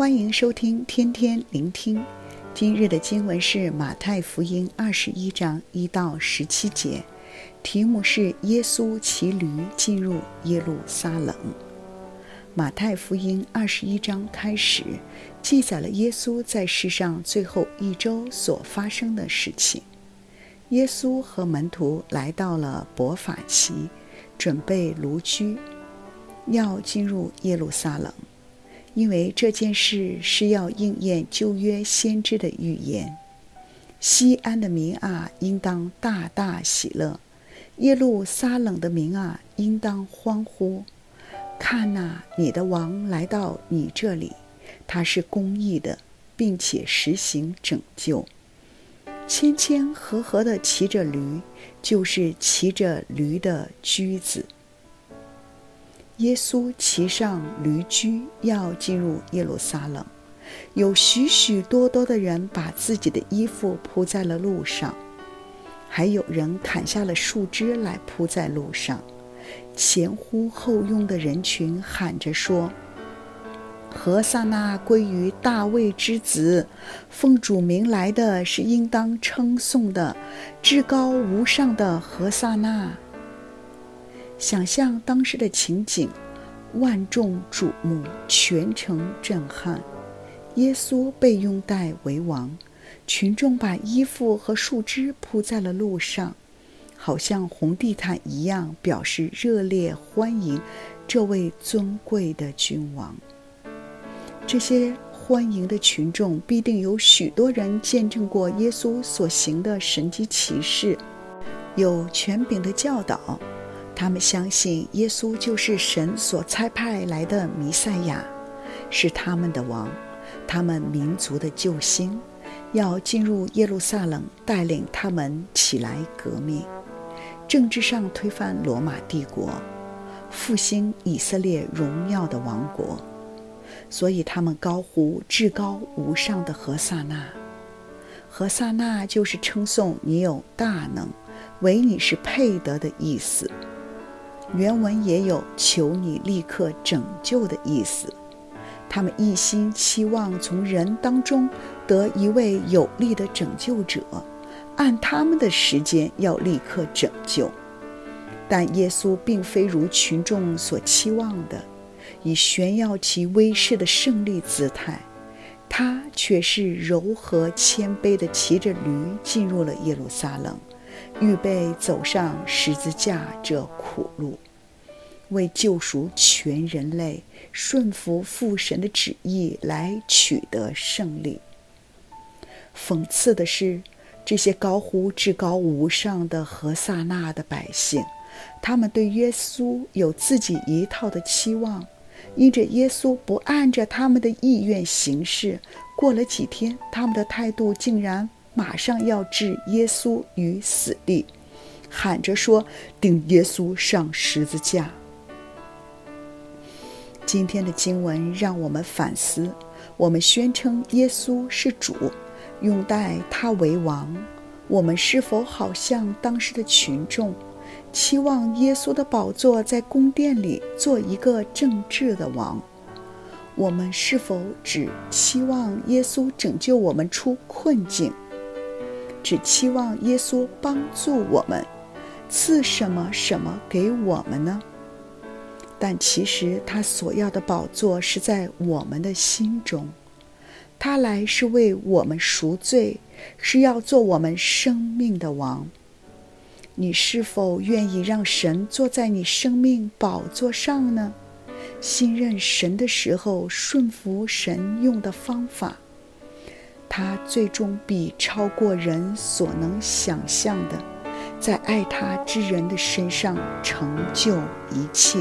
欢迎收听天天聆听。今日的经文是马太福音二十一章一到十七节，题目是耶稣骑驴进入耶路撒冷。马太福音二十一章开始记载了耶稣在世上最后一周所发生的事情。耶稣和门徒来到了伯法其，准备卢居，要进入耶路撒冷。因为这件事是要应验旧约先知的预言，西安的民啊，应当大大喜乐；耶路撒冷的民啊，应当欢呼。看呐，你的王来到你这里，他是公义的，并且实行拯救，谦谦和和地骑着驴，就是骑着驴的驹子。耶稣骑上驴驹，要进入耶路撒冷。有许许多多的人把自己的衣服铺在了路上，还有人砍下了树枝来铺在路上。前呼后拥的人群喊着说：“和散那归于大卫之子，奉主名来的是应当称颂的，至高无上的和散那。”想象当时的情景，万众瞩目，全城震撼。耶稣被拥戴为王，群众把衣服和树枝铺在了路上，好像红地毯一样，表示热烈欢迎这位尊贵的君王。这些欢迎的群众必定有许多人见证过耶稣所行的神迹奇事，有权柄的教导。他们相信耶稣就是神所差派来的弥赛亚，是他们的王，他们民族的救星，要进入耶路撒冷，带领他们起来革命，政治上推翻罗马帝国，复兴以色列荣耀的王国。所以他们高呼至高无上的何萨那，何萨那就是称颂你有大能，唯你是配得的意思。原文也有“求你立刻拯救”的意思。他们一心期望从人当中得一位有力的拯救者，按他们的时间要立刻拯救。但耶稣并非如群众所期望的，以炫耀其威势的胜利姿态，他却是柔和谦卑地骑着驴进入了耶路撒冷。预备走上十字架这苦路，为救赎全人类，顺服父神的旨意来取得胜利。讽刺的是，这些高呼至高无上的和散那的百姓，他们对耶稣有自己一套的期望，因着耶稣不按着他们的意愿行事，过了几天，他们的态度竟然。马上要置耶稣于死地，喊着说：“钉耶稣上十字架。”今天的经文让我们反思：我们宣称耶稣是主，拥戴他为王，我们是否好像当时的群众，期望耶稣的宝座在宫殿里做一个政治的王？我们是否只期望耶稣拯救我们出困境？只期望耶稣帮助我们，赐什么什么给我们呢？但其实他所要的宝座是在我们的心中，他来是为我们赎罪，是要做我们生命的王。你是否愿意让神坐在你生命宝座上呢？信任神的时候，顺服神用的方法。他最终必超过人所能想象的，在爱他之人的身上成就一切。